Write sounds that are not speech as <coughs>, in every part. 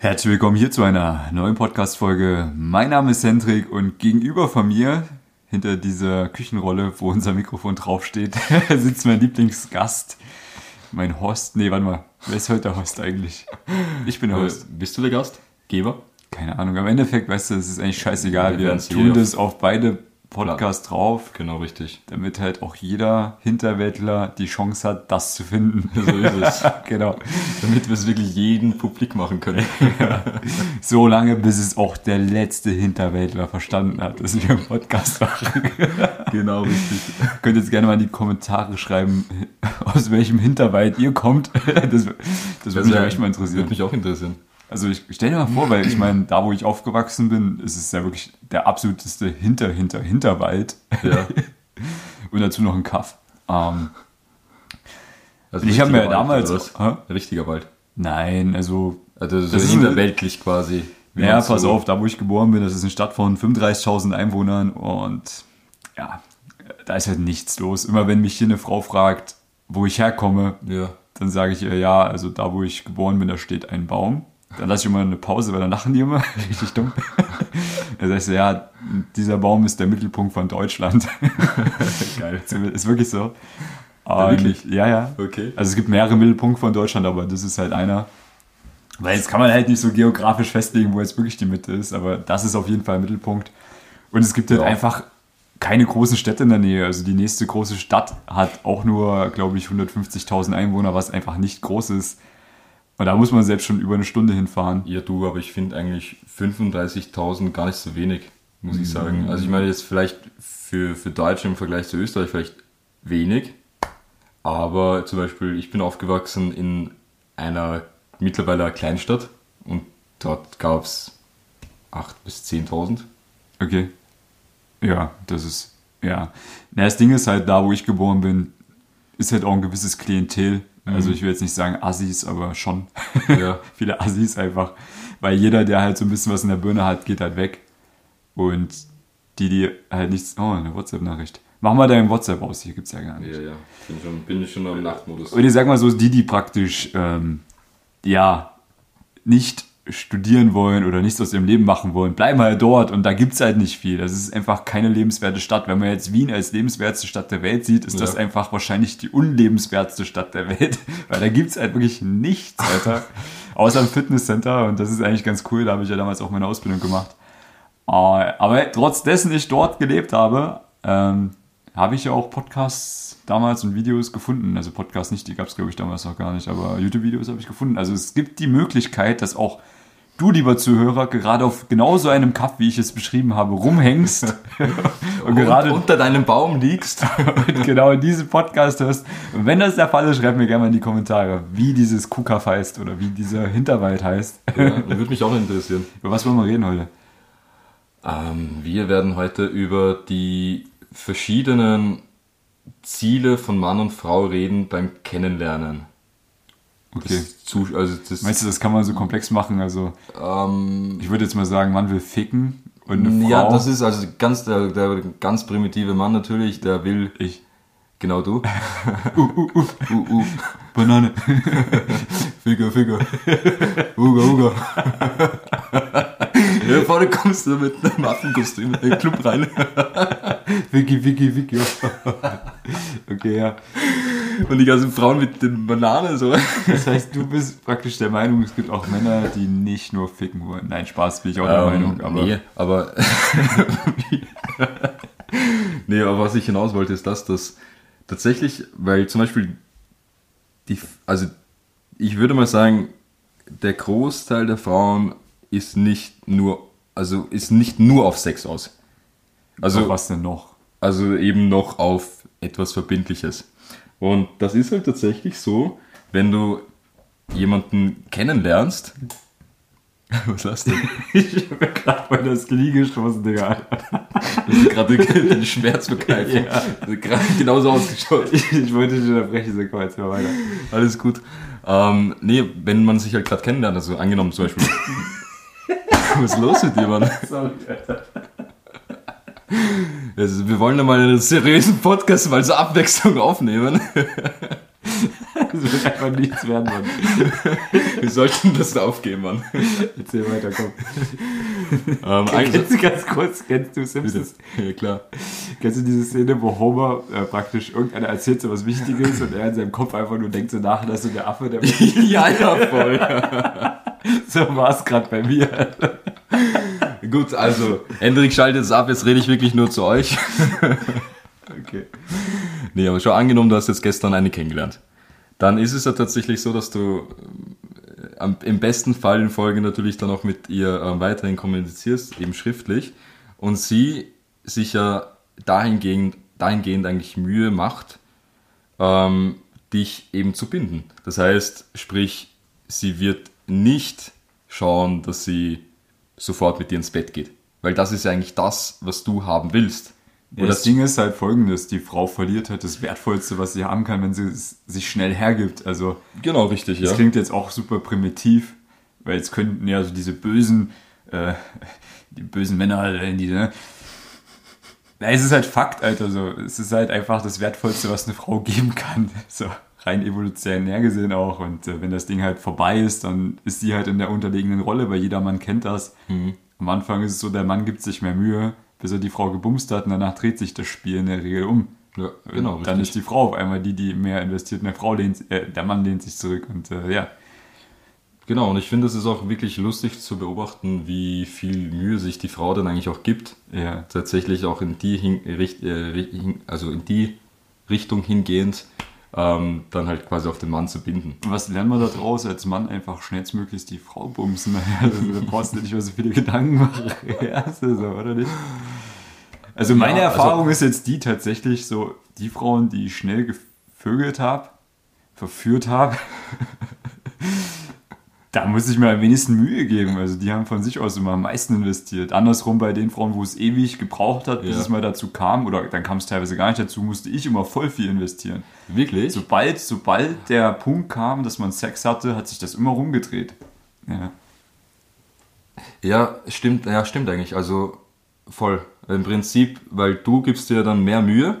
Herzlich willkommen hier zu einer neuen Podcast-Folge. Mein Name ist Hendrik und gegenüber von mir, hinter dieser Küchenrolle, wo unser Mikrofon draufsteht, <laughs> sitzt mein Lieblingsgast, mein Host. Nee, warte mal, wer ist heute der Host eigentlich? Ich bin der Host. Äh, bist du der Gast? Geber? Keine Ahnung, am Endeffekt, weißt du, es ist eigentlich scheißegal. Wir Wir, tun das auf beide Podcasts drauf, Genau, richtig. damit halt auch jeder Hinterwäldler die Chance hat, das zu finden. <laughs> So ist es. <laughs> genau. Damit wir es wirklich jedem publik machen können. <laughs> So lange, bis es auch der letzte Hinterwäldler verstanden hat, dass wir einen Podcast machen. genau, richtig. Könnt jetzt gerne mal in die Kommentare schreiben, aus welchem Hinterwald ihr kommt. Das, das würde mich auch echt mal Würde interessieren. mich auch interessieren. Also ich stell dir mal vor, weil ich meine, da wo ich aufgewachsen bin, ist es ja wirklich der absoluteste Hinter, Hinter, Hinterwald. Ja. <laughs> Und dazu noch ein Kaff. Ähm, Also ich habe mir Wald, damals... Richtiger Wald. Nein, also Also so Das ist hinterweltlich quasi. Ja, pass so- auf, da wo ich geboren bin, das ist eine Stadt von 35.000 Einwohnern und ja, da ist halt nichts los. Immer wenn mich hier eine Frau fragt, wo ich herkomme, Ja. dann sage ich ihr, ja, also da wo ich geboren bin, da steht ein Baum. Dann lasse ich immer eine Pause, weil dann lachen <laughs> die immer. Richtig dumm. Dann sagst du, ja, dieser Baum ist der Mittelpunkt von Deutschland. <laughs> Geil. ist wirklich so. Ja, wirklich? Ja, ja. Okay. Also es gibt mehrere Mittelpunkte von Deutschland, aber das ist halt einer. Weil jetzt kann man halt nicht so geografisch festlegen, wo jetzt wirklich die Mitte ist, aber das ist auf jeden Fall ein Mittelpunkt. Und es gibt halt Ja. einfach keine großen Städte in der Nähe. Also die nächste große Stadt hat auch nur, glaube ich, 150.000 Einwohner, was einfach nicht groß ist. Und da muss man selbst schon über eine Stunde hinfahren. Ja, du, aber ich finde eigentlich 35.000 gar nicht so wenig, muss Mhm. ich sagen. Also ich meine jetzt vielleicht für, für Deutschland im Vergleich zu Österreich vielleicht wenig. Aber zum Beispiel, ich bin aufgewachsen in einer mittlerweile Kleinstadt und dort gab es 8.000 bis 10.000. Okay. Ja, das ist, ja. Na, das Ding ist halt, da wo ich geboren bin, ist halt auch ein gewisses Klientel. Also ich will jetzt nicht sagen Assis, aber schon. Ja. <laughs> Viele Assis einfach. Weil jeder, der halt so ein bisschen was in der Birne hat, geht halt weg. Und die, die halt nichts. Oh, eine WhatsApp-Nachricht. Mach mal deinen WhatsApp aus, hier gibt's ja gar nicht. Ja, ja. Bin schon, bin schon am Nachtmodus. Und ich sag mal so, die, die praktisch, ähm, ja, nicht studieren wollen oder nichts aus ihrem Leben machen wollen, bleiben halt dort und da gibt's halt nicht viel. Das ist einfach keine lebenswerte Stadt. Wenn man jetzt Wien als lebenswerteste Stadt der Welt sieht, ist das Ja. einfach wahrscheinlich die unlebenswerteste Stadt der Welt, <laughs> weil da gibt's halt wirklich nichts, Alter. <laughs> Außer ein Fitnesscenter und das ist eigentlich ganz cool, da habe ich ja damals auch meine Ausbildung gemacht. Äh, Aber trotz dessen ich dort gelebt habe, ähm, habe ich ja auch Podcasts damals und Videos gefunden. Also Podcasts nicht, die gab es glaube ich damals noch gar nicht, aber YouTube-Videos habe ich gefunden. Also es gibt die Möglichkeit, dass auch du, lieber Zuhörer, gerade auf genau so einem Kaff, wie ich es beschrieben habe, rumhängst <laughs> und gerade unter deinem Baum liegst. und <laughs> genau diesen Podcast hörst. Und wenn das der Fall ist, schreib mir gerne mal in die Kommentare, wie dieses Kuhkaff heißt oder wie dieser Hinterwald heißt. ja, würde mich auch interessieren. <laughs> Über was wollen wir reden heute? Ähm, wir werden heute über die verschiedenen Ziele von Mann und Frau reden beim Kennenlernen. Okay. Das zu, also das, Meinst du, das kann man so komplex machen? Also ähm, ich würde jetzt mal sagen, man will ficken und eine Frau. ja, das ist also ganz der, der ganz primitive Mann natürlich, der will, ich. genau du, <laughs> Uh, uh, uh, uh, uh, Banane. <laughs> Finger, Finger, Uga, Uga. ja, vorne kommst du mit einem Affenkostüm in den Club rein. Vicky, Vicky, Vicky. okay, ja. Und die ganzen Frauen mit den Bananen so. Das heißt, du bist praktisch der Meinung, es gibt auch Männer, die nicht nur ficken wollen. Nein, Spaß, bin ich auch der Meinung. Aber nee, aber <laughs> nee, aber was ich hinaus wollte, ist das, dass tatsächlich, weil zum Beispiel die, also ich würde mal sagen, der Großteil der Frauen ist nicht nur, also ist nicht nur auf Sex aus. also Also, was denn noch? also eben noch auf etwas Verbindliches. Und das ist halt tatsächlich so, wenn du jemanden kennenlernst. <laughs> Was hast du? <laughs> Ich habe gerade bei das Knie gestoßen, Digga. Das ist gerade den Schmerz verkneifen. Ja. Das hat gerade genauso ausgeschaut. Ich, ich wollte dich unterbrechen, sag mal jetzt mal weiter. Alles gut. Ähm, nee, wenn man sich halt gerade kennenlernt, also angenommen zum Beispiel. <laughs> Was ist los mit dir, Mann? Sorry, Alter. Also, wir wollen ja mal einen seriösen Podcast mal so Abwechslung aufnehmen. Es wird einfach nichts werden, Mann. <laughs> Wir sollten das aufgeben, Mann. Erzähl weiter, komm. Ähm, Kennst du ganz kurz, kennst du Simpsons? ja, klar. Kennst du diese Szene, wo Homer äh, praktisch irgendeiner erzählt so was Wichtiges und er in seinem Kopf einfach nur denkt so nach, dass so der Affe, der <laughs> ja, ja, voll. <laughs> so war es gerade bei mir. Gut, also, Hendrik schaltet es ab, jetzt rede ich wirklich nur zu euch. Okay. Nee, aber schon angenommen, du hast jetzt gestern eine kennengelernt. Dann ist es ja tatsächlich so, dass du äh, am- im besten Fall in Folge natürlich dann auch mit ihr ähm, weiterhin kommunizierst, eben schriftlich. Und sie sich ja dahingehend, dahingehend eigentlich Mühe macht, ähm, dich eben zu binden. Das heißt, sprich, sie wird nicht schauen, dass sie sofort mit dir ins Bett geht. Weil das ist ja eigentlich das, was du haben willst. Ja, das Ding ist halt folgendes, die Frau verliert halt das Wertvollste, was sie haben kann, wenn sie es sich schnell hergibt. Also Genau, richtig, das klingt jetzt auch super primitiv, weil jetzt könnten ja so diese bösen, äh, die bösen Männer, halt, die, ne? Na, es ist halt Fakt, Alter, so. Es ist halt einfach das Wertvollste, was eine Frau geben kann. <laughs> So, rein evolutionär gesehen auch. Und äh, wenn das Ding halt vorbei ist, dann ist sie halt in der unterliegenden Rolle, weil jeder Mann kennt das. Am Anfang ist es so, der Mann gibt sich mehr Mühe, bis er die Frau gebumst hat und danach dreht sich das Spiel in der Regel um. Ja, genau, Und dann richtig. ist die Frau auf einmal die, die mehr investiert und der, Frau lehnt, äh, der Mann lehnt sich zurück. Und äh, ja, Genau, und ich finde, es ist auch wirklich lustig zu beobachten, wie viel Mühe sich die Frau dann eigentlich auch gibt, ja. tatsächlich auch in die, hin, richt, äh, hin, also in die Richtung hingehend, ähm, dann halt quasi auf den Mann zu binden. Was lernen wir da draus als Mann? Einfach schnellstmöglichst die Frau bumsen. <laughs> Also, da brauchst du nicht mehr so viele Gedanken machen. <laughs> Ja, so, oder nicht? Also meine Ja, also- Erfahrung ist jetzt die tatsächlich so, die Frauen, die ich schnell gevögelt habe, verführt habe, <laughs> da muss ich mir am wenigsten Mühe geben. Also die haben von sich aus immer am meisten investiert. Andersrum bei den Frauen, wo es ewig gebraucht hat, bis Ja. es mal dazu kam, oder dann kam es teilweise gar nicht dazu, musste ich immer voll viel investieren. Wirklich? Sobald, sobald der Punkt kam, dass man Sex hatte, hat sich das immer rumgedreht. Ja. Ja, stimmt, ja, stimmt eigentlich. Also voll. Im Prinzip, weil du gibst dir dann mehr Mühe,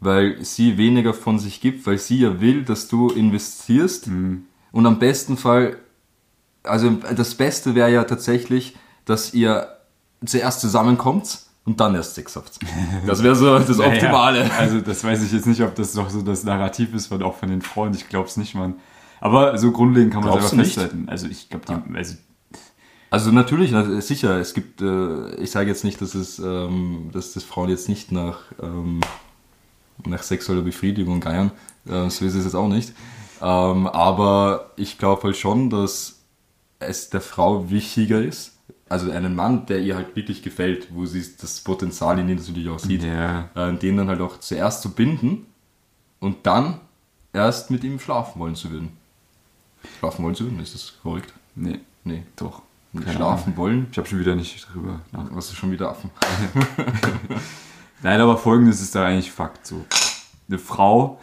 weil sie weniger von sich gibt, weil sie ja will, dass du investierst. Und am besten Fall, also das Beste wäre ja tatsächlich, dass ihr zuerst zusammenkommt und dann erst Sex habt. Das wäre so das <laughs> Optimale. Naja, also das weiß ich jetzt nicht, ob das doch so das Narrativ ist, von, auch von den Frauen. Ich glaube es nicht, Mann. Aber so grundlegend kann man Glaubst selber du nicht? festhalten. Also ich glaube, die, also Also natürlich, na, sicher, es gibt, äh, ich sage jetzt nicht, dass es, ähm, dass das Frauen jetzt nicht nach, ähm, nach sexueller Befriedigung geiern, äh, so ist es jetzt auch nicht. Ähm, aber ich glaube halt schon, dass es der Frau wichtiger ist, also einen Mann, der ihr halt wirklich gefällt, wo sie das Potenzial in ihm natürlich auch sieht, Ja. äh, den dann halt auch zuerst zu binden und dann erst mit ihm schlafen wollen zu würden. Schlafen wollen zu würden, ist das korrekt? nee, Nee. doch. Keine schlafen wollen. Ich habe schon wieder nicht drüber nach. Was ist schon wieder Affen? <laughs> Nein, aber folgendes ist da eigentlich Fakt so. Eine Frau,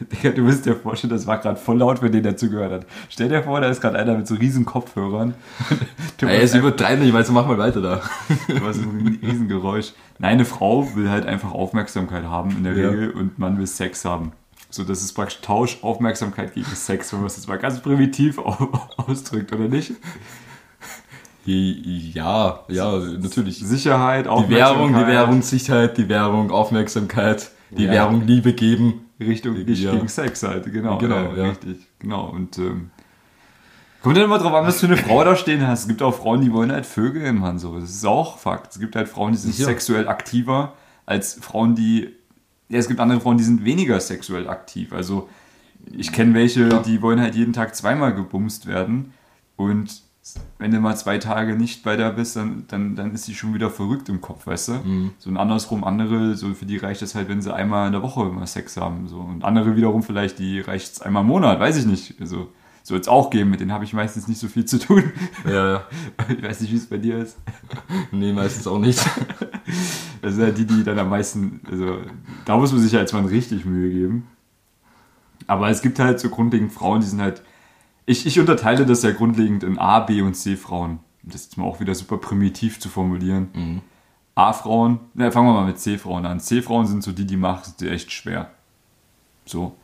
Digga, du musst dir vorstellen, das war gerade voll laut für den, der zugehört hat. Stell dir vor, da ist gerade einer mit so riesen Kopfhörern. <laughs> Du Ey, es übertreibt nicht, weil so mach mal weiter da. <laughs> Du hast ein Riesengeräusch. Nein, eine Frau will halt einfach Aufmerksamkeit haben in der Ja. Regel und man will Sex haben. So, das ist praktisch Tausch, Aufmerksamkeit gegen Sex, wenn man es jetzt mal ganz primitiv <laughs> au- ausdrückt, oder nicht? Ja, ja, natürlich. Sicherheit, Die Währung, die Währung Sicherheit, die Währung Aufmerksamkeit, die Ja. Währung Liebe geben. Richtung nicht Ja. gegen Sex halt, genau. Genau, ja. Richtig, genau. Und ähm, kommt dann immer drauf an, was du für eine Frau da stehen hast. Es gibt auch Frauen, die wollen halt Vögeln, Mann, so. Das ist auch Fakt. Es gibt halt Frauen, die sind sexuell aktiver als Frauen, die. Ja, es gibt andere Frauen, die sind weniger sexuell aktiv. Also ich kenne welche, die wollen halt jeden Tag zweimal gebumst werden. Und wenn du mal zwei Tage nicht bei der bist, dann, dann, dann ist sie schon wieder verrückt im Kopf, weißt du? Mhm. So und andersrum, andere, so für die reicht es halt, wenn sie einmal in der Woche mal Sex haben. So. Und andere wiederum vielleicht, die reicht es einmal im Monat, weiß ich nicht. Also soll es auch geben, mit denen habe ich meistens nicht so viel zu tun. Ja, ja. <laughs> Ich weiß nicht, wie es bei dir ist. <laughs> Nee, meistens auch nicht. <laughs> Das sind halt die, die dann am meisten, also da muss man sich ja als Mann richtig Mühe geben. Aber es gibt halt so grundlegend Frauen, die sind halt, ich, ich unterteile das ja grundlegend in A, B und C Frauen. Das ist jetzt mal auch wieder super primitiv zu formulieren. Mhm. A-Frauen, na, fangen wir mal mit C-Frauen an. C-Frauen sind so die, die machen es dir echt schwer. So.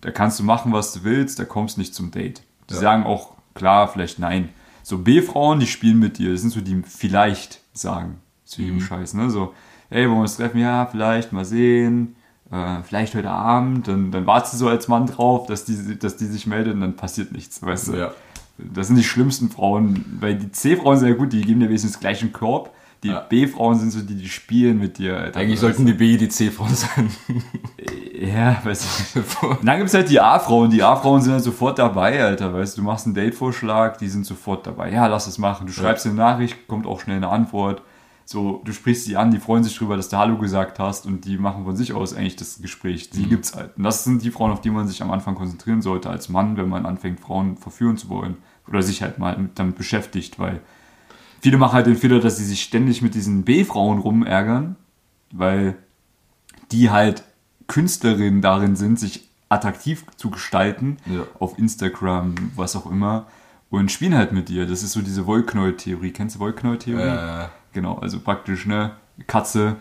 da kannst du machen, was du willst, da kommst nicht zum Date. Die Ja. sagen auch klar, vielleicht nein. So B-Frauen, die spielen mit dir, das sind so die vielleicht sagen zu jedem Scheiß, ne? So, hey, wollen wir uns treffen? Ja, vielleicht, mal sehen. Äh, vielleicht heute Abend, dann, dann wartest du so als Mann drauf, dass die, dass die sich meldet und dann passiert nichts, weißt du? Ja. Das sind die schlimmsten Frauen, weil die C-Frauen sind ja gut, die geben dir wenigstens gleich einen Korb. Die Ja. B-Frauen sind so die, die spielen mit dir. Alter. Eigentlich sollten die B die C-Frauen sein. <laughs> Ja, weiß ich. Und <laughs> dann gibt es halt die A-Frauen. Die A-Frauen sind halt sofort dabei, Alter. Weißt du, du machst einen Date-Vorschlag, die sind sofort dabei. Ja, lass es machen. Du schreibst eine Nachricht, kommt auch schnell eine Antwort. So, du sprichst sie an, die freuen sich drüber, dass du Hallo gesagt hast und die machen von sich aus eigentlich das Gespräch. Sie gibt's halt. Und das sind die Frauen, auf die man sich am Anfang konzentrieren sollte als Mann, wenn man anfängt, Frauen verführen zu wollen. Oder sich halt mal mit, damit beschäftigt, weil viele machen halt den Fehler, dass sie sich ständig mit diesen B-Frauen rumärgern, weil die halt Künstlerinnen darin sind, sich attraktiv zu gestalten, Ja. auf Instagram, was auch immer, und spielen halt mit dir. Das ist so diese Wollknäuel-Theorie. Kennst du Wollknäuel-Theorie? Äh, Genau, also praktisch, ne, Katze,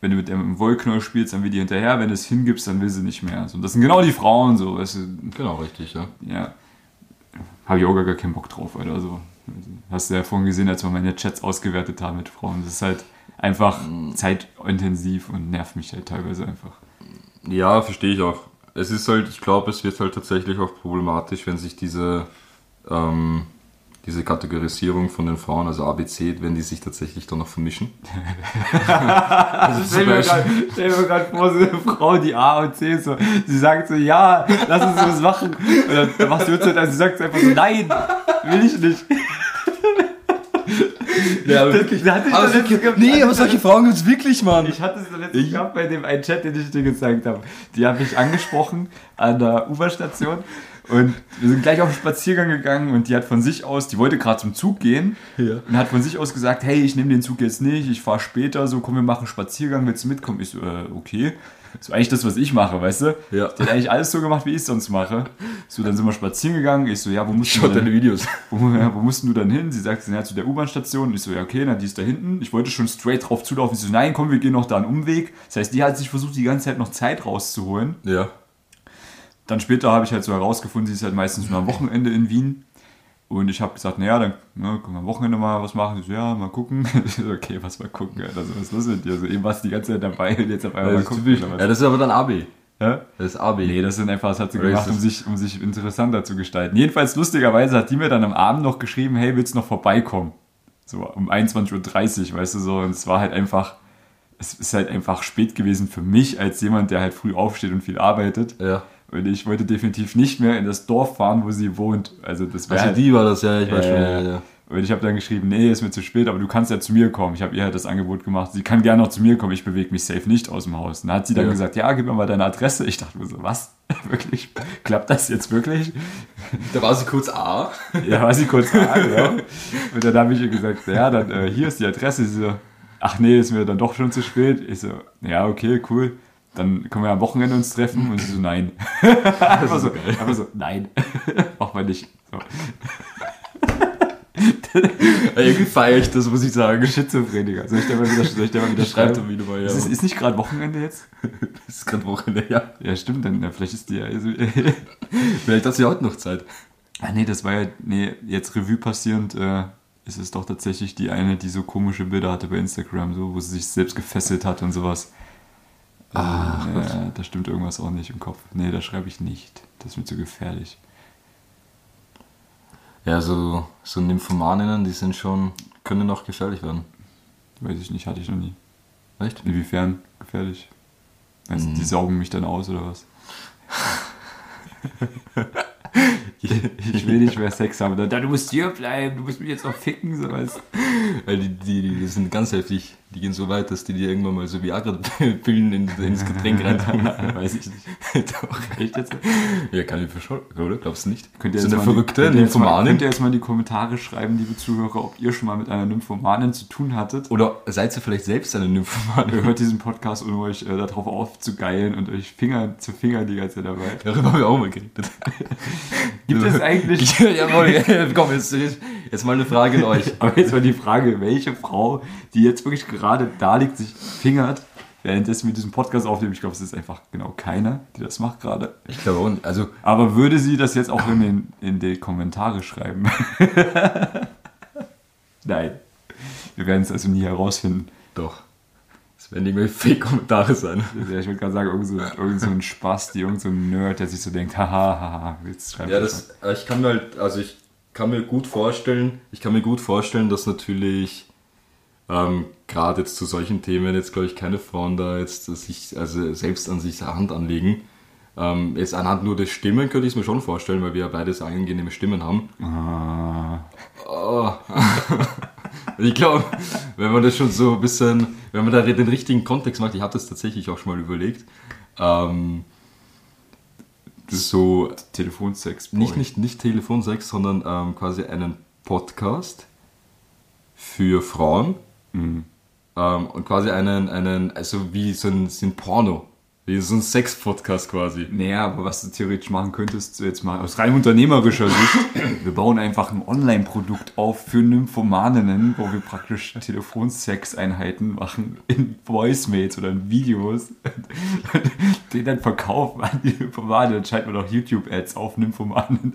wenn du mit dem Wollknäuel spielst, dann will die hinterher, wenn du es hingibst, dann will sie nicht mehr. So, und das sind genau die Frauen, so, weißt du, genau, richtig, ja. ja, habe ich auch gar keinen Bock drauf, Alter. Also, hast du ja vorhin gesehen, als wir meine Chats ausgewertet haben mit Frauen. Das ist halt einfach zeitintensiv und nervt mich halt teilweise einfach. Ja, verstehe ich auch. Es ist halt, ich glaube, es wird halt tatsächlich auch problematisch, wenn sich diese, ähm, diese Kategorisierung von den Frauen, also ABC, wenn die sich tatsächlich dann noch vermischen. <laughs> also Stell mir gerade vor, so eine Frau, die A und C ist so, sie sagt so, ja, lass uns was machen. Und dann, dann machst du Uhrzeit, also sie sagt einfach so, nein, will ich nicht. Ja, aber wirklich, da hatte ich aber doch letztens gehabt- nee, aber solche Frauen gibt es wirklich, Mann. Ich hatte es doch letztens gehabt bei dem einen Chat, den ich dir gezeigt habe. Die habe ich angesprochen an der U-Bahn-Station und wir sind gleich auf den Spaziergang gegangen und die hat von sich aus, die wollte gerade zum Zug gehen Ja. und hat von sich aus gesagt, hey, ich nehme den Zug jetzt nicht, ich fahre später, so komm, wir machen einen Spaziergang, willst du mitkommen? Ich so, äh, okay. So eigentlich das, was ich mache, weißt du? Ja. Die hat eigentlich alles so gemacht, wie ich es sonst mache. So, dann sind wir spazieren gegangen. Ich so, ja, wo musst du denn? deine Videos. <laughs> wo, ja, wo mussten du dann hin? Sie sagt, ja, zu der U-Bahn-Station. Ich so, ja, okay, na, die ist da hinten. Ich wollte schon straight drauf zulaufen. Ich so, nein, komm, wir gehen noch da einen Umweg. Das heißt, die hat sich versucht, die ganze Zeit noch Zeit rauszuholen. Ja. Dann später habe ich halt so herausgefunden, sie ist halt meistens nur am Wochenende in Wien. Und ich habe gesagt, naja, dann ne, können wir am Wochenende mal was machen. Ich so, ja, mal gucken. <laughs> So, okay, was mal gucken. Alter. Also, was ist los mit dir? So, eben warst du die ganze Zeit dabei und jetzt auf einmal mal Das ist gucken. typisch. Ja, das ist aber dann AB. Ja? Das ist AB. Nee, das sind einfach, das hat sie Oder gemacht, um sich, um sich interessanter zu gestalten. Jedenfalls, lustigerweise hat die mir dann am Abend noch geschrieben, hey, willst du noch vorbeikommen? So um 21.30 Uhr, weißt du, so. Und es war halt einfach, es ist halt einfach spät gewesen für mich als jemand, der halt früh aufsteht und viel arbeitet. Ja. Und ich wollte definitiv nicht mehr in das Dorf fahren, wo sie wohnt. Also das wäre Also halt, die war das, ja, ich weiß Ja, schon. ja, Ja. Und ich habe dann geschrieben, nee, ist mir zu spät, aber du kannst ja zu mir kommen. Ich habe ihr halt das Angebot gemacht, sie kann gerne noch zu mir kommen, ich bewege mich safe nicht aus dem Haus. Und dann hat sie dann Ja. gesagt, ja, gib mir mal deine Adresse. Ich dachte mir so, was? <laughs> wirklich? Klappt das jetzt wirklich? Da war sie kurz A. Ja, war sie kurz da, ja. Und dann habe ich ihr gesagt, ja, dann äh, hier ist die Adresse. Sie so, ach nee, ist mir dann doch schon zu spät. Ich so, ja, okay, cool. Dann können wir am Wochenende uns treffen. Und sie so, nein. <laughs> einfach, so, einfach so, nein. <laughs> Machen wir nicht. So. Irgendwie feiere ich das, muss ich sagen. Schizophreniker. Soll ich dir mal wieder, soll ich dir mal wieder schreiben? er wieder mal, ja. Ist, es- ist nicht gerade Wochenende jetzt? <laughs> Ist gerade Wochenende, ja. Ja, stimmt, dann ja, vielleicht ist die ja. Vielleicht hat sie heute noch Zeit. ah, nee, das war ja. Nee, jetzt Revue passierend äh, ist es doch tatsächlich die eine, die so komische Bilder hatte bei Instagram, so, wo sie sich selbst gefesselt hat und sowas. Ach, äh, ja, da stimmt irgendwas auch nicht im Kopf. Nee, da schreibe ich nicht. Das ist mir zu gefährlich. Ja, so, so Nymphomaninnen, die sind schon, können auch gefährlich werden. Weiß ich nicht, hatte ich noch nie. Echt? Inwiefern gefährlich? Also, Mhm. Die saugen mich dann aus oder was? <laughs> ich will nicht mehr Sex haben. Dann, du musst hier bleiben, du musst mich jetzt noch ficken, so was. Weil die, die, die sind ganz heftig. Die gehen so weit, dass die dir irgendwann mal so Viagra-Pillen <laughs> in, ins Getränk reintun. <laughs> Weiß ich nicht. <laughs> Doch. Echt jetzt? Ja, kann ich verschauen, oder? Glaubst du nicht? Könnt ihr so jetzt verrückte ihr Nymphomanin? Könnt ihr jetzt mal in die Kommentare schreiben, liebe Zuhörer, ob ihr schon mal mit einer Nymphomanin zu tun hattet? Oder seid ihr vielleicht selbst eine Ihr Nymphomanin? hört diesen Podcast, um euch äh, darauf aufzugeilen und euch Finger zu Fingern die ganze Zeit dabei. Darüber haben wir auch mal geredet. Gibt es eigentlich... Jawohl, ja, komm, jetzt, jetzt mal eine Frage an euch. Aber jetzt mal die Frage, welche Frau, die jetzt wirklich gerade da liegt, sich fingert, währenddessen wir diesen Podcast aufnehmen. Ich glaube, es ist einfach genau keiner, die das macht gerade. Ich glaube auch nicht. Also, Aber würde sie das jetzt auch in, den, in die Kommentare schreiben? <laughs> Nein. Wir werden es also nie herausfinden. doch. Es werden irgendwelche Fake-Kommentare sein. Ja, Ich würde gerade sagen, irgend so, irgend so ein Spaß, die irgend so ein Nerd, der sich so denkt, haha, haha, jetzt schreibt Ja, das, äh, ich kann mir halt, also ich kann mir gut vorstellen, ich kann mir gut vorstellen, dass natürlich ähm, gerade jetzt zu solchen Themen jetzt, glaube ich, keine Frauen da jetzt sich, also selbst an sich Hand anlegen. Ähm, jetzt anhand nur der Stimmen könnte ich es mir schon vorstellen, weil wir ja beide sehr angenehme Stimmen haben. Ah, Oh. <laughs> ich glaube, wenn man das schon so ein bisschen, wenn man da den richtigen Kontext macht, ich habe das tatsächlich auch schon mal überlegt, ähm, so Telefonsex. nicht, nicht, nicht Telefonsex, sondern ähm, quasi einen Podcast für Frauen Mhm. Ähm, und quasi einen, einen, also wie so ein, so ein Porno, wie so ein Sex-Podcast quasi. Naja, aber was du theoretisch machen könntest, jetzt mal aus rein unternehmerischer Sicht, <laughs> wir bauen einfach ein Online-Produkt auf für Nymphomaninnen, wo wir praktisch Telefonsex-Einheiten machen in Voicemails oder in Videos, den <laughs> dann verkaufen an die Nymphomanen. Dann schalten wir doch YouTube-Ads auf Nymphomanen.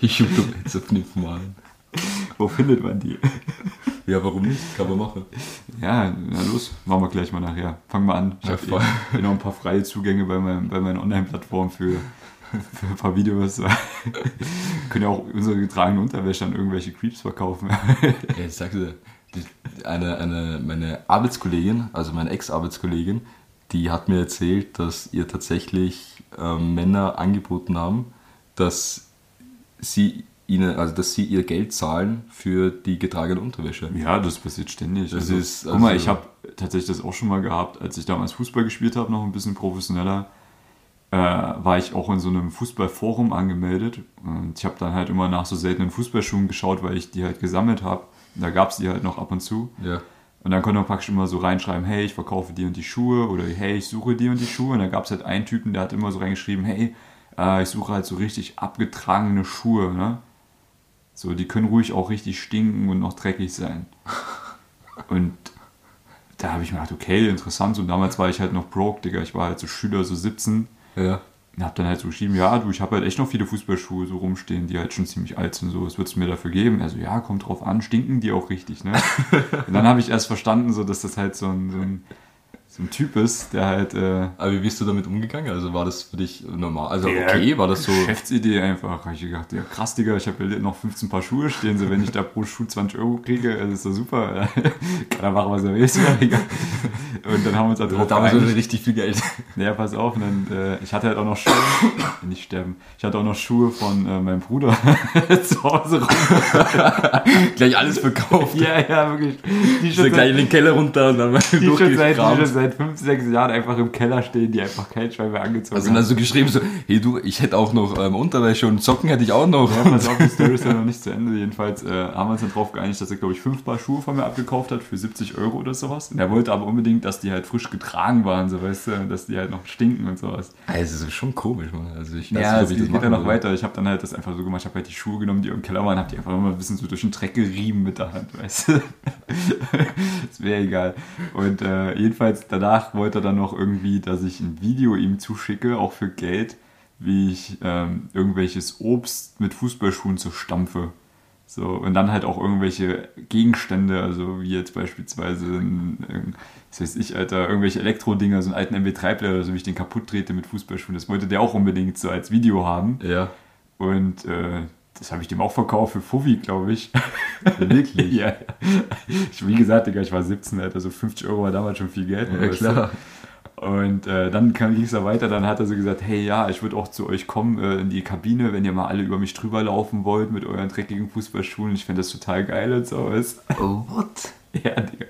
Ich <laughs> YouTube jetzt auf Nymphomanen. Wo findet man die? Ja, warum nicht? Kann man machen. Ja, na los, machen wir gleich mal nachher. Fangen wir an. Ich Ja, habe eh noch ein paar freie Zugänge bei, meinem, bei meiner Online-Plattform für, für ein paar Videos. <laughs> können ja auch unsere getragene Unterwäsche an irgendwelche Creeps verkaufen. Ja, ich die, eine, eine, meine Arbeitskollegin, also meine Ex-Arbeitskollegin, die hat mir erzählt, dass ihr tatsächlich ähm, Männer angeboten haben, dass sie ihnen, also dass sie ihr Geld zahlen für die getragene Unterwäsche. ja, das passiert ständig. Das also, ist, guck mal, also- ich habe tatsächlich das auch schon mal gehabt, als ich damals Fußball gespielt habe, noch ein bisschen professioneller. Äh, war ich auch in so einem Fußballforum angemeldet und ich habe dann halt immer nach so seltenen Fußballschuhen geschaut, weil ich die halt gesammelt habe. Da gab es die halt noch ab und zu. Ja. Und dann konnte man praktisch immer so reinschreiben, hey, ich verkaufe die und die Schuhe oder hey, ich suche die und die Schuhe. Und dann gab es halt einen Typen, der hat immer so reingeschrieben, hey, äh, ich suche halt so richtig abgetragene Schuhe. Ne? So, die können ruhig auch richtig stinken und noch dreckig sein. Und da habe ich mir gedacht, okay, interessant. Und damals war ich halt noch broke, Digga. Ich war halt so Schüler, so 17. Ja. Und hab dann halt so geschrieben, ja, du, ich habe halt echt noch viele Fußballschuhe so rumstehen, die halt schon ziemlich alt sind. So, was würdest du mir dafür geben? Also ja, kommt drauf an, stinken die auch richtig, ne? <laughs> Und dann habe ich erst verstanden, so, dass das halt so ein, so ein, so ein Typ ist, der halt äh, Aber wie bist du damit umgegangen? Also war das für dich normal? Also okay, war das so. Geschäftsidee einfach. Hab ich gedacht, ja krass, Digga, ich habe ja noch 15 Paar Schuhe stehen, so wenn ich da pro Schuh 20 Euro kriege, das ist doch super. <laughs> Kann er machen, was er will, egal. Und dann haben wir uns halt drauf Damals wurde richtig viel Geld. Ja, pass auf. Und dann, äh, ich hatte halt auch noch Schuhe, <coughs> nicht sterben, ich hatte auch noch Schuhe von äh, meinem Bruder <laughs> zu Hause rum. Gleich alles verkauft. Ja, ja, wirklich. Die er gleich in den Keller runter und dann schon seit, fünf, sechs Jahren einfach im Keller stehen, die einfach kein Schwein mehr angezogen Also dann haben. so geschrieben so, hey du, ich hätte auch noch ähm, Unterwäsche und Socken hätte ich auch noch. Ja, pass auf, die Story ist ja noch nicht zu Ende. Jedenfalls äh, haben wir uns dann drauf geeinigt, dass er, glaube ich, fünf Paar Schuhe von mir abgekauft hat für 70 Euro oder sowas. Und er wollte aber unbedingt, dass die halt frisch getragen waren, so weißt du, dass die halt noch stinken und sowas. Also das ist schon komisch, man. Also ich weiß Ja, nicht, ob ich geht das ja machen noch weiter. Ich habe dann halt das einfach so gemacht, ich habe halt die Schuhe genommen, die im Keller waren, habe die einfach immer ein bisschen so durch den Dreck gerieben mit der Hand, <laughs> weißt du. <laughs> das wäre egal. Und äh, jedenfalls danach wollte er dann noch irgendwie, dass ich ein Video ihm zuschicke, auch für Geld, wie ich ähm, irgendwelches Obst mit Fußballschuhen zerstampfe. So, und dann halt auch irgendwelche Gegenstände, also wie jetzt beispielsweise, ein, was weiß ich, Alter, irgendwelche Elektrodinger, so einen alten MB3-Player oder so, wie ich den kaputt trete mit Fußballschuhen. Das wollte der auch unbedingt so als Video haben. Ja, Und äh, das habe ich dem auch verkauft für Fuffi, glaube ich. <laughs> wirklich. ja. Ich, wie gesagt, Digga, ich war 17, Alter, so 50 Euro war damals schon viel Geld. Ja, klar. Und äh, dann ging es ja weiter, dann hat er so gesagt, hey ja, ich würde auch zu euch kommen äh, in die Kabine, wenn ihr mal alle über mich drüber laufen wollt mit euren dreckigen Fußballschuhen. Ich fände das total geil und so. Weißt du? Oh, what? <laughs> Ja, Digga.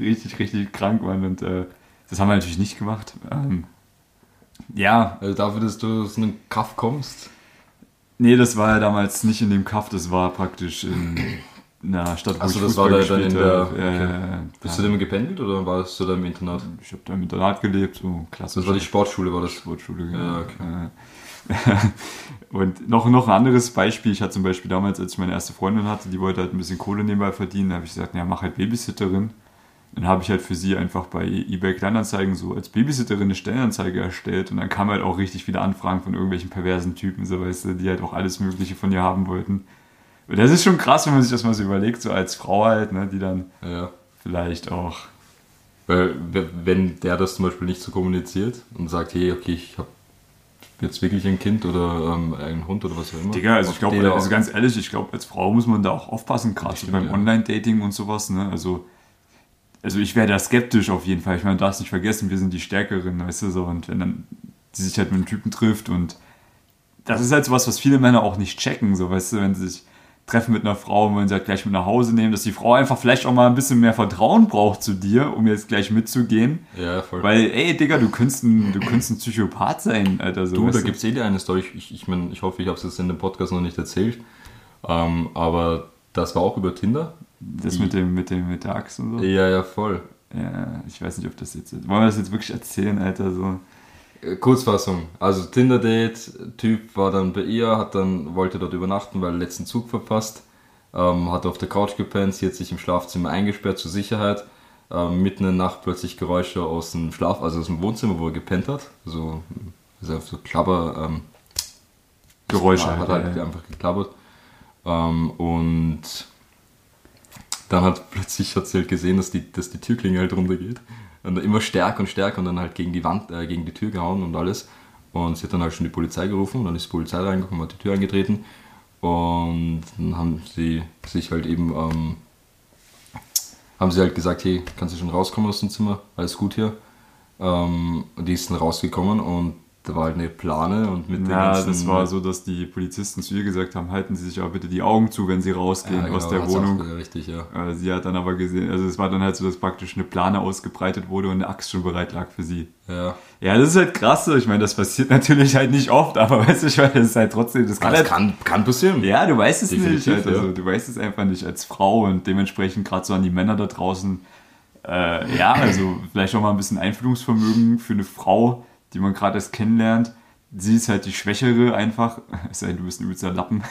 Richtig, richtig krank, Mann. Und äh, das haben wir natürlich nicht gemacht. Ähm, ja, Also dafür, dass du aus einem Kaff kommst. Nee, das war ja damals nicht in dem Kaff, das war praktisch in einer Stadt, wo Ach so, ich das Fußball war da dann in der- okay. Äh, Bist ja. du denn gependelt oder warst du da im Internat? Ich habe da im Internat gelebt, so klassisch. Das war die Sportschule, war das? Sportschule, Ja, genau. okay. Äh, <laughs> Und noch, noch ein anderes Beispiel. Ich hatte zum Beispiel damals, als ich meine erste Freundin hatte, die wollte halt ein bisschen Kohle nebenbei verdienen, da habe ich gesagt, ja, mach halt Babysitterin. Dann habe ich halt für sie einfach bei eBay Kleinanzeigen so als Babysitterin eine Stellenanzeige erstellt und dann kamen halt auch richtig viele Anfragen von irgendwelchen perversen Typen, so weißt du, die halt auch alles Mögliche von ihr haben wollten. Und das ist schon krass, wenn man sich das mal so überlegt, so als Frau halt, ne, die dann Ja. vielleicht auch. Weil, wenn der das zum Beispiel nicht so kommuniziert und sagt, hey, okay, ich habe jetzt wirklich ein Kind oder ähm, einen Hund oder was auch immer. Digga, also ich glaube, also ganz ehrlich, ich glaube, als Frau muss man da auch aufpassen, gerade so beim ja. Online-Dating und sowas, ne? Also, also ich wäre da skeptisch auf jeden Fall. Ich meine, du darfst nicht vergessen, wir sind die Stärkeren, weißt du so, und wenn dann sie sich halt mit einem Typen trifft und das ist halt sowas, was viele Männer auch nicht checken, so, weißt du, wenn sie sich treffen mit einer Frau und wollen sie halt gleich mit nach Hause nehmen, dass die Frau einfach vielleicht auch mal ein bisschen mehr Vertrauen braucht zu dir, um jetzt gleich mitzugehen. Ja, voll. Weil, ey, Digga, du könntest ein, du könntest ein Psychopath sein, Alter. So, Du, da gibt es eh die eine Story. Ich, ich, mein, ich hoffe, ich habe es jetzt in dem Podcast noch nicht erzählt. Ähm, aber das war auch über Tinder. Das mit dem, mit dem, mit der Axt und so. Ja, ja, voll. Ja, ich weiß nicht, ob das jetzt. Wollen wir das jetzt wirklich erzählen, Alter? So. Äh, Kurzfassung. Also Tinder-Date, Typ war dann bei ihr, hat dann, wollte dort übernachten, weil er den letzten Zug verpasst. Ähm, hat auf der Couch gepennt, sie hat sich im Schlafzimmer eingesperrt zur Sicherheit. Ähm, mitten in der Nacht plötzlich Geräusche aus dem Schlaf, also aus dem Wohnzimmer, wo er gepennt hat. So, also so Klapper, ähm, Geräusche hat halt, halt ja. einfach geklappert. Ähm, und dann hat plötzlich hat sie halt gesehen, dass die, dass die Türklinge halt runtergeht. Und immer stärker und stärker und dann halt gegen die Wand, äh, gegen die Tür gehauen und alles. Und sie hat dann halt schon die Polizei gerufen und dann ist die Polizei reingekommen, hat die Tür eingetreten. Und dann haben sie sich halt eben, ähm, haben sie halt gesagt, hey, kannst du schon rauskommen aus dem Zimmer? Alles gut hier. Ähm, und die ist dann rausgekommen und da war halt eine Plane und mit den Ja, ganzen- das war so, dass die Polizisten zu ihr gesagt haben, halten Sie sich aber bitte die Augen zu, wenn Sie rausgehen Ja, aus genau, der hat's Wohnung. Richtig, ja. Äh, Sie hat dann aber gesehen, also es war dann halt so, dass praktisch eine Plane ausgebreitet wurde und eine Axt schon bereit lag für sie. Ja. Ja, das ist halt krass. Ich meine, das passiert <laughs> natürlich halt nicht oft, aber weißt du, ich meine, das ist halt trotzdem, das kann Das halt, kann, kann passieren. Ja, du weißt es Definitiv, nicht. Halt. Also, ja. Du weißt es einfach nicht als Frau und dementsprechend gerade so an die Männer da draußen. Äh, ja, also vielleicht auch mal ein bisschen Einfühlungsvermögen für eine Frau, die man gerade erst kennenlernt. Sie ist halt die Schwächere einfach. Es sei denn, du bist ein übelster Lappen.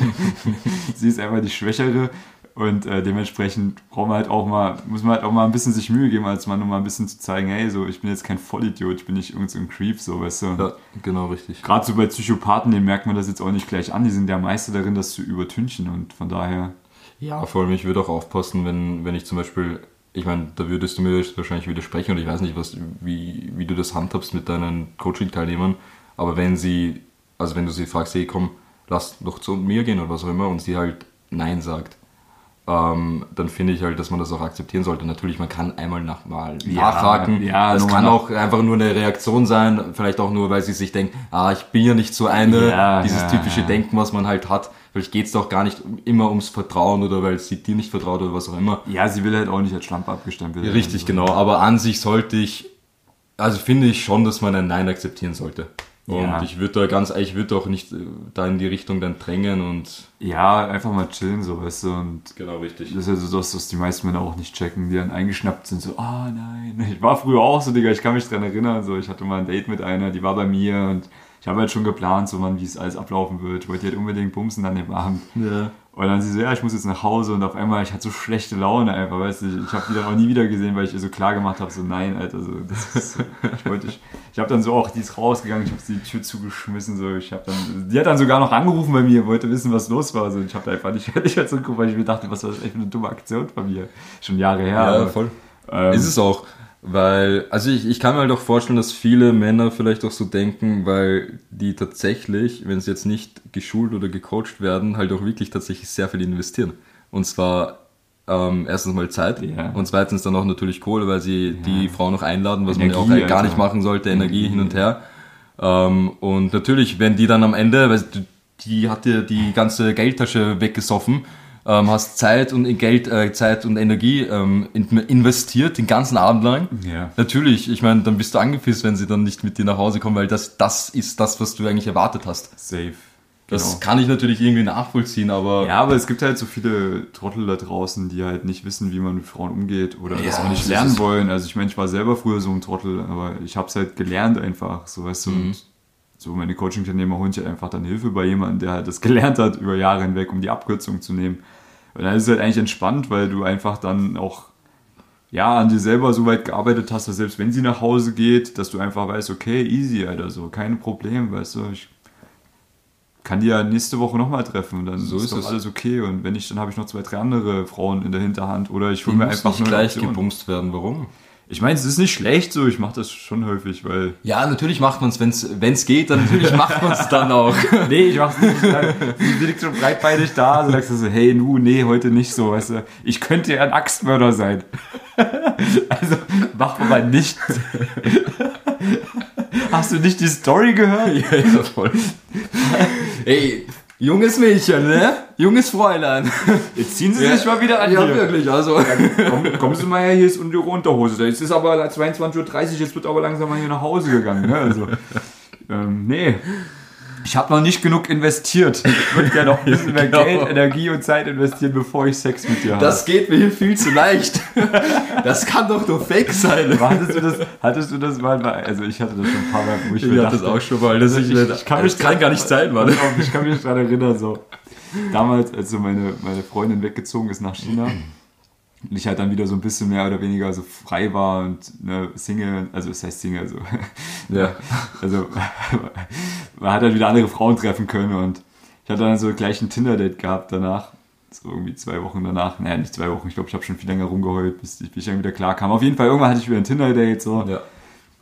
<laughs> Sie ist einfach die Schwächere und äh, dementsprechend braucht man halt auch mal, muss man halt auch mal ein bisschen sich Mühe geben, als Mann, um mal ein bisschen zu zeigen, hey, so, ich bin jetzt kein Vollidiot, ich bin nicht irgendein so ein Creep, so, weißt du. Ja, genau richtig. Gerade so bei Psychopathen, denen merkt man das jetzt auch nicht gleich an. Die sind ja Meister darin, das zu übertünchen. Und von daher, Ja, vor allem, ich würde auch aufpassen, wenn, wenn ich zum Beispiel, ich meine, da würdest du mir wahrscheinlich widersprechen und ich weiß nicht, was, wie, wie du das handhabst mit deinen Coaching-Teilnehmern, aber wenn sie, also wenn du sie fragst, hey, komm, lass doch zu mir gehen oder was auch immer und sie halt Nein sagt, ähm, dann finde ich halt, dass man das auch akzeptieren sollte. Natürlich, man kann einmal nach, mal Ja, nachhaken. ja, das kann auch einfach nur eine Reaktion sein, vielleicht auch nur, weil sie sich denkt, ah, ich bin ja nicht so eine, Ja, dieses ja, typische. Denken, was man halt hat. Vielleicht geht es doch gar nicht immer ums Vertrauen oder weil sie dir nicht vertraut oder was auch immer. ja, sie will halt auch nicht als Schlampe abgestempelt werden. Richtig, Also, genau. Aber an sich sollte ich, also finde ich schon, dass man ein Nein akzeptieren sollte. Und Ja. ich würde da ganz, ich würde auch nicht äh, da in die Richtung dann drängen und. Ja, einfach mal chillen, so, weißt du. Und Genau, richtig. das ist ja so das, was die meisten Männer auch nicht checken, die dann eingeschnappt sind, so, ah nein. Ich war früher auch so, Digga, ich kann mich dran erinnern, so, ich hatte mal ein Date mit einer, die war bei mir und ich habe halt schon geplant, so, Mann, wie es alles ablaufen wird. Ich wollte halt unbedingt bumsen an dem Abend. Ja. Und dann sie so, ja, ich muss jetzt nach Hause und auf einmal, ich hatte so schlechte Laune einfach, weißt du, ich habe die dann auch nie wieder gesehen, weil ich ihr so klar gemacht habe, so nein, Alter, so, das ist, so, ich wollte, ich, ich habe dann so auch, die ist rausgegangen, ich habe die Tür zugeschmissen, so, ich habe dann, die hat dann sogar noch angerufen bei mir, wollte wissen, was los war, so, ich habe da einfach nicht fertig halt so geguckt, weil ich mir dachte, was war das echt für eine dumme Aktion von mir, schon Jahre her. Ja, aber, voll. ähm, Ist es auch. Weil, also ich, ich kann mir halt auch vorstellen, dass viele Männer vielleicht auch so denken, weil die tatsächlich, wenn sie jetzt nicht geschult oder gecoacht werden, halt auch wirklich tatsächlich sehr viel investieren. Und zwar ähm, erstens mal Zeit Ja. und zweitens dann auch natürlich Kohle, weil sie die Frau noch einladen, was man ja auch Energie, halt gar nicht machen sollte, Energie hin und her. Ähm, und natürlich, wenn die dann am Ende, weil die hat dir die ganze Geldtasche weggesoffen, ähm, hast Zeit und Geld, äh, Zeit und Energie ähm, in, investiert, den ganzen Abend lang. Ja. Natürlich, ich meine, dann bist du angepisst, wenn sie dann nicht mit dir nach Hause kommen, weil das, das ist das, was du eigentlich erwartet hast. safe. Das Genau. kann ich natürlich irgendwie nachvollziehen, aber Ja, aber es gibt halt so viele Trottel da draußen, die halt nicht wissen, wie man mit Frauen umgeht oder das Ja, auch nicht das lernen wollen. Also ich meine, ich war selber früher so ein Trottel, aber ich habe es halt gelernt einfach, so weißt du. Mhm. Und so meine Coaching-Teilnehmer holen sich halt einfach dann Hilfe bei jemandem, der halt das <laughs> gelernt hat über Jahre hinweg, um die Abkürzung zu nehmen. Und dann ist es halt eigentlich entspannt, weil du einfach dann auch ja, an dir selber so weit gearbeitet hast, dass selbst wenn sie nach Hause geht, dass du einfach weißt, okay, easy, Alter, so, kein Problem, weißt du, ich kann die ja nächste Woche nochmal treffen, dann So ist, ist doch es. alles okay und wenn nicht, dann habe ich noch zwei, drei andere Frauen in der Hinterhand oder ich hole mir einfach nicht nur eine gleich gebumst werden. Warum? Ich meine, es ist nicht schlecht so, ich mache das schon häufig, weil Ja, natürlich macht man es, wenn es geht, dann natürlich macht man es <laughs> dann auch. Nee, ich mach's nicht. Sie liegt schon breitbeinig da, so sagst du so, hey, nu, nee, heute nicht so, weißt du. Ich könnte ja ein Axtmörder sein. <laughs> Also, mach mal nicht. <laughs> Hast du nicht die Story gehört? ja, ja, voll. Ey, junges Mädchen, ne? Junges Fräulein. Jetzt ziehen sie sich mal wieder an Ja, hier. wirklich, also. Komm, kommen Sie mal her, hier ist unsere Unterhose. Jetzt ist aber 22.30 Uhr, jetzt wird aber langsam mal hier nach Hause gegangen. Ne? Also, ähm, nee. Ich habe noch nicht genug investiert. Ich würde gerne noch ein bisschen <laughs> mehr Genau. Geld, Energie und Zeit investieren, bevor ich Sex mit dir habe. Das geht mir hier viel zu leicht. <laughs> Das kann doch nur Fake sein. Hattest du das, hattest du das mal, also ich hatte das schon ein paar Mal, wo ich, Ich mir hatte das dachte, auch schon mal. Das ich- ich, ich kann mich kann gar nicht sein, Mann. Ich kann mich daran erinnern, so. Damals, als so meine, meine Freundin weggezogen ist nach China und ich halt dann wieder so ein bisschen mehr oder weniger so frei war und ne, Single, also es heißt Single, also, Ja. <laughs> also man hat halt wieder andere Frauen treffen können und ich hatte dann so gleich ein Tinder-Date gehabt danach. So irgendwie zwei Wochen danach. Naja, nicht zwei Wochen. Ich glaube, ich habe schon viel länger rumgeheult, bis ich, bis ich dann wieder klar kam. Auf jeden Fall, irgendwann hatte ich wieder ein Tinder-Date. So. Ja.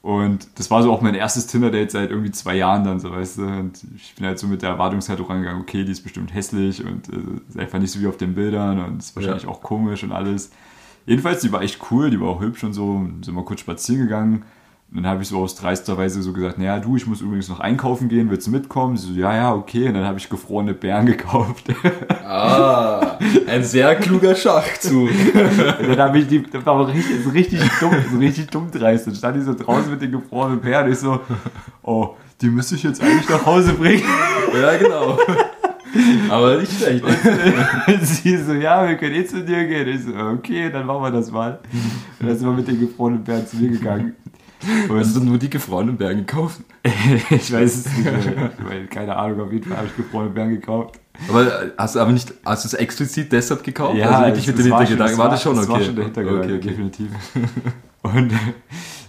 Und das war so auch mein erstes Tinder-Date seit irgendwie zwei Jahren dann, so weißt du. Und ich bin halt so mit der Erwartungshaltung rangegangen, okay, die ist bestimmt hässlich und äh, ist einfach nicht so wie auf den Bildern und ist wahrscheinlich Ja. auch komisch und alles. Jedenfalls, die war echt cool, die war auch hübsch und so. Und sind mal kurz spazieren gegangen. Dann habe ich so aus dreister Weise so gesagt, naja, du, ich muss übrigens noch einkaufen gehen, willst du mitkommen? Sie so, ja, ja, okay. Und dann habe ich gefrorene Beeren <laughs> gekauft. Ah, ein sehr kluger Schachzug. Und <laughs> dann habe ich die, das war aber richtig, so richtig dumm, so richtig dumm dreist. Dann stand ich so draußen mit den gefrorenen Beeren und ich so, oh, die müsste ich jetzt eigentlich nach Hause bringen. <laughs> Ja, genau. Aber nicht schlecht. Und sie so, ja, wir können eh zu dir gehen. Ich so, okay, dann machen wir das mal. Und dann sind wir mit den gefrorenen Beeren zu mir gegangen. Hast Und du nur die gefrorenen Berge gekauft? <laughs> ich weiß es nicht mehr. <laughs> Weil, keine Ahnung, auf jeden Fall habe ich gefrorene Beeren gekauft. Aber äh, hast du aber nicht, hast du es explizit deshalb gekauft? Ja, also wirklich es- mit dem war Hintergedanken. es War das schon okay? Das war schon der Hintergedanke, Okay, okay. definitiv. <laughs> Und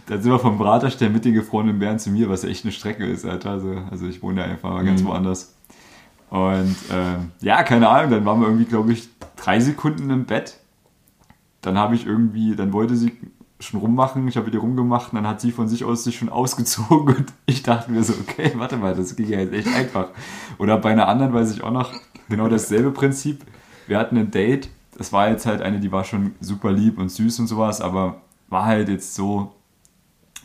dann sind wir vom Braterstern mit den gefrorenen Bären zu mir, was echt eine Strecke ist, Alter. Also, also ich wohne ja einfach ganz Mhm. woanders. Und ähm, ja, keine Ahnung, dann waren wir irgendwie, glaube ich, drei Sekunden im Bett. Dann habe ich irgendwie, dann wollte sie schon rummachen, ich habe ihr rumgemacht und dann hat sie von sich aus sich schon ausgezogen und ich dachte mir so, okay, warte mal, das ging ja jetzt echt einfach. Oder bei einer anderen weiß ich auch noch genau dasselbe Prinzip. Wir hatten ein Date, das war jetzt halt eine, die war schon super lieb und süß und sowas, aber war halt jetzt so,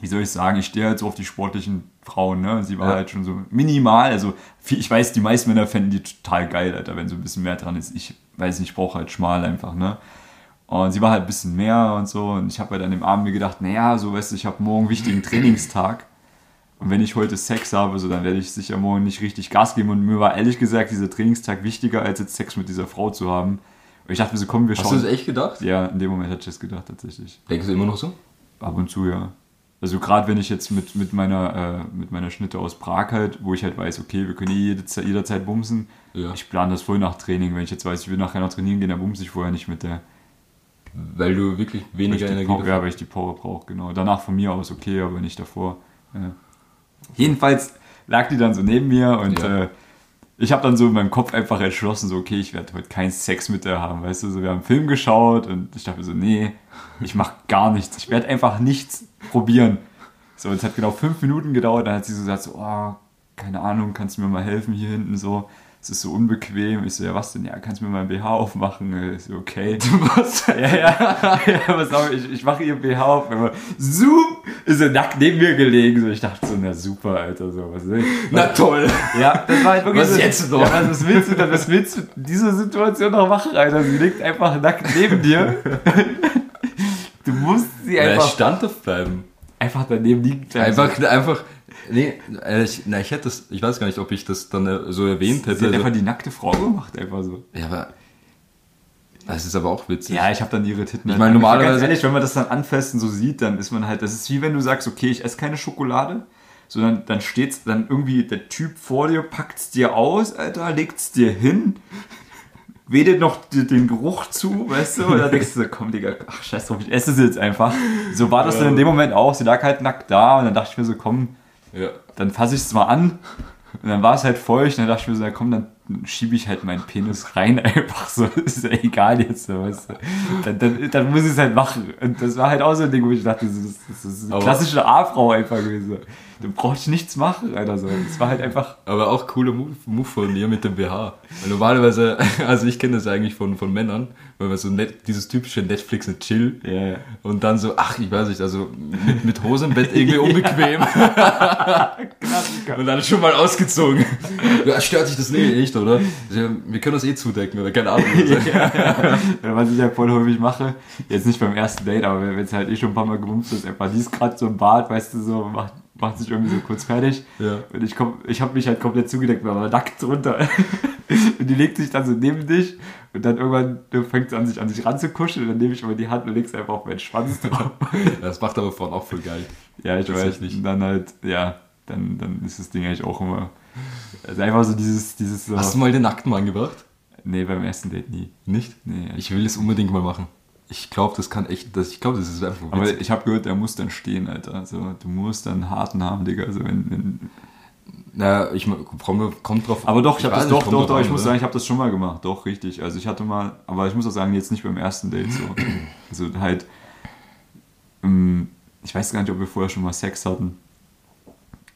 wie soll ich sagen, ich stehe halt so auf die sportlichen Frauen, ne? Und sie war Ja. halt schon so minimal, also ich weiß, die meisten Männer fänden die total geil, Alter, wenn so ein bisschen mehr dran ist. Ich weiß nicht, ich brauche halt schmal einfach, ne? Und sie war halt ein bisschen mehr und so. Und ich habe halt an dem Abend mir gedacht, naja, so weißt du, ich habe morgen einen wichtigen Trainingstag. Und wenn ich heute Sex habe, so dann werde ich sicher morgen nicht richtig Gas geben. Und mir war ehrlich gesagt dieser Trainingstag wichtiger, als jetzt Sex mit dieser Frau zu haben. Und ich dachte mir so, komm, wir Hast du schauen. das echt gedacht? ja, in dem Moment hatte ich das gedacht, tatsächlich. Denkst du immer noch so? Ab und zu, ja. Also gerade wenn ich jetzt mit, mit, meiner, äh, mit meiner Schnitte aus Prag halt, wo ich halt weiß, okay, wir können eh jede, Ze- jederzeit bumsen. Ja. Ich plane das voll nach Training. Wenn ich jetzt weiß, ich will nachher noch trainieren gehen, dann bumse ich vorher nicht mit der. Weil du wirklich weniger Energie Power, ja, weil ich die Power brauche, genau. Danach von mir aus okay, aber nicht davor. Ja. Jedenfalls lag die dann so neben mir und Ja. äh, ich habe dann so in meinem Kopf einfach entschlossen, so okay, ich werde heute keinen Sex mit der haben, weißt du, so wir haben einen Film geschaut und ich dachte so, nee, ich mache gar nichts, ich werde einfach nichts probieren. So, es hat genau fünf Minuten gedauert, dann hat sie so gesagt, so, oh, keine Ahnung, kannst du mir mal helfen hier hinten so, es ist so unbequem. Ich so, ja, was denn? Ja, kannst du mir mal ein BH aufmachen? Ich so, okay. Was? Ja, ja, <laughs> ja pass auf, ich, ich mache ihr BH auf, aber zoom, ist er nackt neben mir gelegen. So, ich dachte so, na super, Alter, so, was ist Na toll. Ja, das war halt wirklich Was so, jetzt noch? Ja, was, was willst du denn, was willst du in dieser Situation noch machen, Alter? Sie liegt einfach nackt neben dir. <laughs> Du musst sie Ja, einfach, standhaft bleiben. Einfach daneben liegen bleiben. Einfach, einfach. Nee, äh, ich, na, ich hätte das, ich weiß gar nicht, ob ich das dann äh, so erwähnt Sie hätte. hat einfach Also, die nackte Frau gemacht, einfach so. ja, aber. Das ist aber auch witzig. Ja, ich habe dann ihre Titten. Ich halt meine, normalerweise- Ganz ehrlich, wenn man das dann anfasst und so sieht, dann ist man halt, das ist wie wenn du sagst, okay, ich esse keine Schokolade, sondern dann steht's dann irgendwie, der Typ vor dir packt's dir aus, Alter, legt's dir hin wedelt noch den Geruch zu, weißt du? Und dann denkst du so, komm, Digga, ach, scheiß drauf, ich esse es jetzt einfach. So war das dann in dem Moment auch. Sie lag halt nackt da und dann dachte ich mir so, komm, Ja. dann fasse ich es mal an. Und dann war es halt feucht und dann dachte ich mir so, ja, komm, dann schiebe ich halt meinen Penis rein <laughs> einfach so. Ist ja egal jetzt, so, weißt du. Dann, dann, dann muss ich es halt machen. Und das war halt auch so ein Ding, wo ich dachte, das ist, das ist eine Aber- klassische A-Frau einfach gewesen. Du brauchst nichts machen, Alter. So. Es war halt einfach. Aber auch cooler Move, Move von ihr mit dem BH. Weil normalerweise, <laughs> also ich kenne das eigentlich von, von Männern, weil man so net, dieses typische Netflix und Chill Ja, ja. und dann so, ach, ich weiß nicht, also mit, mit Hose im Bett irgendwie <laughs> unbequem <laughs> und dann schon mal ausgezogen. Ja, stört dich das nicht, echt, oder? Ja, Wir können das eh zudecken oder keine Ahnung. Ja, was ich ja voll häufig mache, jetzt nicht beim ersten Date, aber wenn es halt eh schon ein paar Mal gewumst ist, einfach die ist gerade so im Bad, weißt du, so macht, macht sich irgendwie so kurz fertig. Ja. Und ich komm, ich habe mich halt komplett zugedeckt, war aber nackt drunter. <laughs> Und die legt sich dann so neben dich und dann irgendwann fängt sie an, sich an sich ranzukuscheln und dann nehme ich immer die Hand und leg's einfach auf meinen Schwanz drauf. <laughs> Das macht aber Frauen auch voll geil. ja, ich weiß Tatsächlich. nicht. Und dann halt, ja, dann, dann ist das Ding eigentlich auch immer. Also einfach so dieses, dieses. Hast du mal den nackten Mann gebracht? nee, beim ersten Date nie. Nicht? Nee, Ich will es unbedingt mal machen. Ich glaube, das kann echt, das, ich glaube, das ist einfach Aber witzig. ich habe gehört, der muss dann stehen, Alter. Also, du musst dann einen harten haben, Digga. Also, wenn, wenn Naja, ich kommt, kommt drauf aber doch, ich habe weiß das doch, doch, doch, ich muss oder? sagen, ich habe das schon mal gemacht. Doch, richtig. Also ich hatte mal, aber ich muss auch sagen, jetzt nicht beim ersten Date so. <clears throat> Also halt, ähm, ich weiß gar nicht, ob wir vorher schon mal Sex hatten.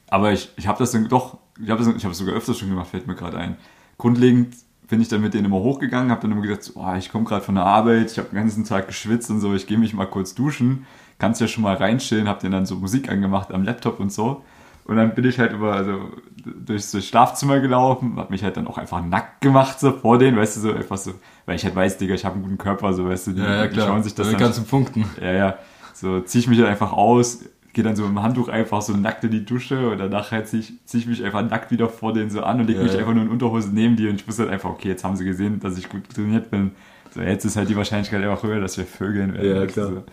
Aber ich, ich habe das dann doch, ich habe das, ich habe es sogar öfters schon gemacht, fällt mir gerade ein. Grundlegend bin ich dann mit denen immer hochgegangen, habe dann immer gesagt, oh, ich komme gerade von der Arbeit, ich habe den ganzen Tag geschwitzt und so, ich gehe mich mal kurz duschen, kannst ja schon mal reinchillen, hab denen dann so Musik angemacht am Laptop und so. Und dann bin ich halt über, also durchs, Schlafzimmer gelaufen, hab mich halt dann auch einfach nackt gemacht, so vor denen, weißt du, so einfach so, weil ich halt weiß, Digga, ich habe einen guten Körper, so, weißt du, die, Ja, ja, die schauen sich das ganzen Punkten. ja, ja. So zieh ich mich halt einfach aus, gehe dann so im Handtuch einfach so nackt in die Dusche und danach halt zieh ich, zieh ich mich einfach nackt wieder vor denen so an und leg Ja, mich ja. einfach nur in Unterhose neben die und ich wusste halt einfach, okay, jetzt haben sie gesehen, dass ich gut trainiert bin. So, jetzt ist halt die Wahrscheinlichkeit einfach höher, dass wir vögeln werden. Ja, klar. So.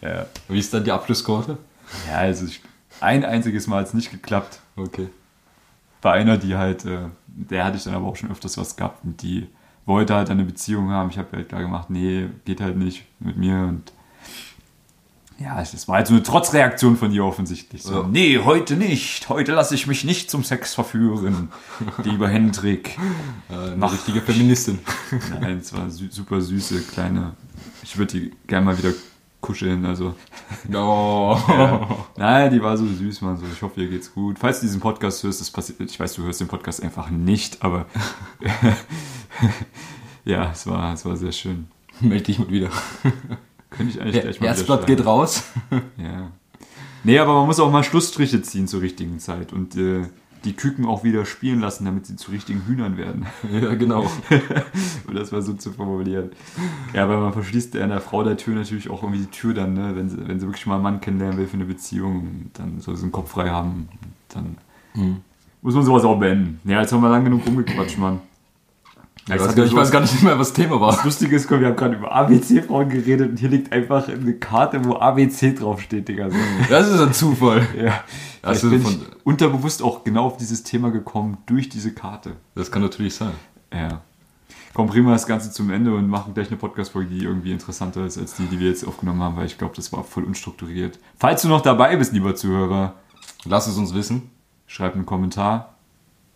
Ja. Wie ist dann die Abschlussquote? ja, also ich, ein einziges Mal hat es nicht geklappt. Okay. Bei einer, die halt, äh, der hatte ich dann aber auch schon öfters was gehabt und die wollte halt eine Beziehung haben. Ich habe halt klar gemacht, nee, geht halt nicht mit mir und ja, es war halt so eine Trotzreaktion von ihr offensichtlich. So, Ja. nee, heute nicht. Heute lasse ich mich nicht zum Sex verführen, <laughs> lieber Hendrik. Äh, eine Mach- richtige Feministin. <laughs> Nein, es war sü super süße, kleine. Ich würde die gerne mal wieder kuscheln, also. <laughs> Oh. Ja. Nein, die war so süß, man. So, ich hoffe, ihr geht's gut. Falls du diesen Podcast hörst, das passiert. Ich weiß, du hörst den Podcast einfach nicht, aber ja, es war, es war sehr schön. Meld dich mal wieder. Könnte ich eigentlich gleich mal Herzblatt geht raus. <laughs> Ja. Nee, aber man muss auch mal Schlussstriche ziehen zur richtigen Zeit und äh, die Küken auch wieder spielen lassen, damit sie zu richtigen Hühnern werden. <laughs> ja, genau. <laughs> um das mal so zu formulieren. Ja, weil man verschließt einer Frau der Tür natürlich auch irgendwie die Tür dann, ne? wenn, sie, wenn sie wirklich mal einen Mann kennenlernen will für eine Beziehung, dann soll sie einen Kopf frei haben. Dann Hm. muss man sowas auch beenden. Ja, jetzt haben wir lang genug rumgequatscht, Mann. Ja, Ich weiß, gar, ich weiß gar nicht mehr, was Thema war. Das Lustige ist, komm, wir haben gerade über ABC-Frauen geredet und hier liegt einfach eine Karte, wo ABC draufsteht, Digga. Das ist ein Zufall. Ja. Du bin von- ich unterbewusst auch genau auf dieses Thema gekommen durch diese Karte. Das kann natürlich sein. Ja. Komm, wir das Ganze zum Ende und machen gleich eine Podcast-Folge, die irgendwie interessanter ist als die, die wir jetzt aufgenommen haben, weil ich glaube, das war voll unstrukturiert. Falls du noch dabei bist, lieber Zuhörer, Lass es uns wissen. schreib einen Kommentar.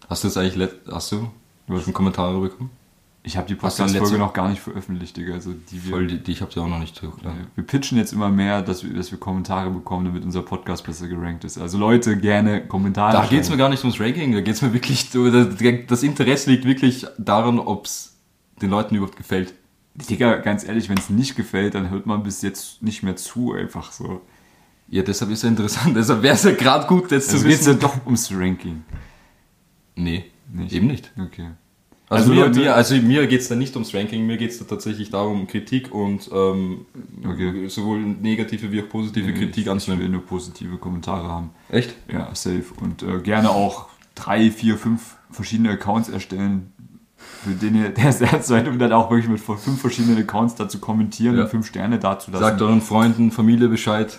Hast du jetzt eigentlich, hast du, du hast schon Kommentare bekommen? Ich habe die Podcast-Folge noch gar nicht veröffentlicht, Digga. Also die wir, Voll, die, die ich habe sie auch noch nicht hochgeladen. wir pitchen jetzt immer mehr, dass wir, dass wir Kommentare bekommen, damit unser Podcast besser gerankt ist. Also Leute, gerne Kommentare. Da geht es mir gar nicht ums Ranking, da geht es mir wirklich, das Interesse liegt wirklich daran, ob es den Leuten überhaupt gefällt. Digga, ganz ehrlich, wenn es nicht gefällt, dann hört man bis jetzt nicht mehr zu, einfach so. Ja, deshalb ist ja interessant, deshalb wäre es ja gerade gut, jetzt Also zu geht es ja wissen. doch ums Ranking. Nee, Nicht? eben nicht. Okay. Also, Also mir, Leute- mir, also mir geht es da nicht ums Ranking, mir geht es da tatsächlich darum, Kritik und ähm, Okay. sowohl negative wie auch positive Kritik ich, ich will anzunehmen. nur positive Kommentare haben. Echt? Ja, safe. Und äh, gerne auch drei, vier, fünf verschiedene Accounts erstellen, für den ihr <laughs> der Herz seid, um dann auch wirklich mit fünf verschiedenen Accounts dazu kommentieren Ja. und fünf Sterne dazulassen. Sagt euren Freunden, Familie Bescheid.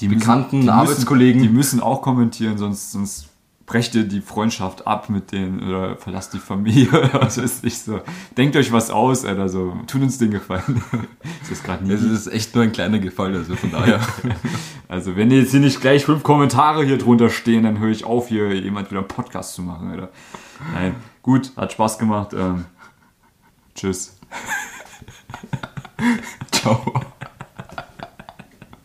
die Bekannten, die Arbeitskollegen. Müssen, die müssen auch kommentieren, sonst, sonst brecht ihr die Freundschaft ab mit denen oder verlasst die Familie <laughs> oder was weiß ich so. Denkt euch was aus, Alter, so. Tut uns den Gefallen. <laughs> das ist gerade nicht. Es ist echt nur ein kleiner Gefallen, also von daher. <laughs> also, wenn jetzt hier nicht gleich fünf Kommentare hier drunter stehen, dann höre ich auf, hier jemand wieder einen Podcast zu machen, Alter. Nein, gut, hat Spaß gemacht. Ähm, tschüss. Ciao.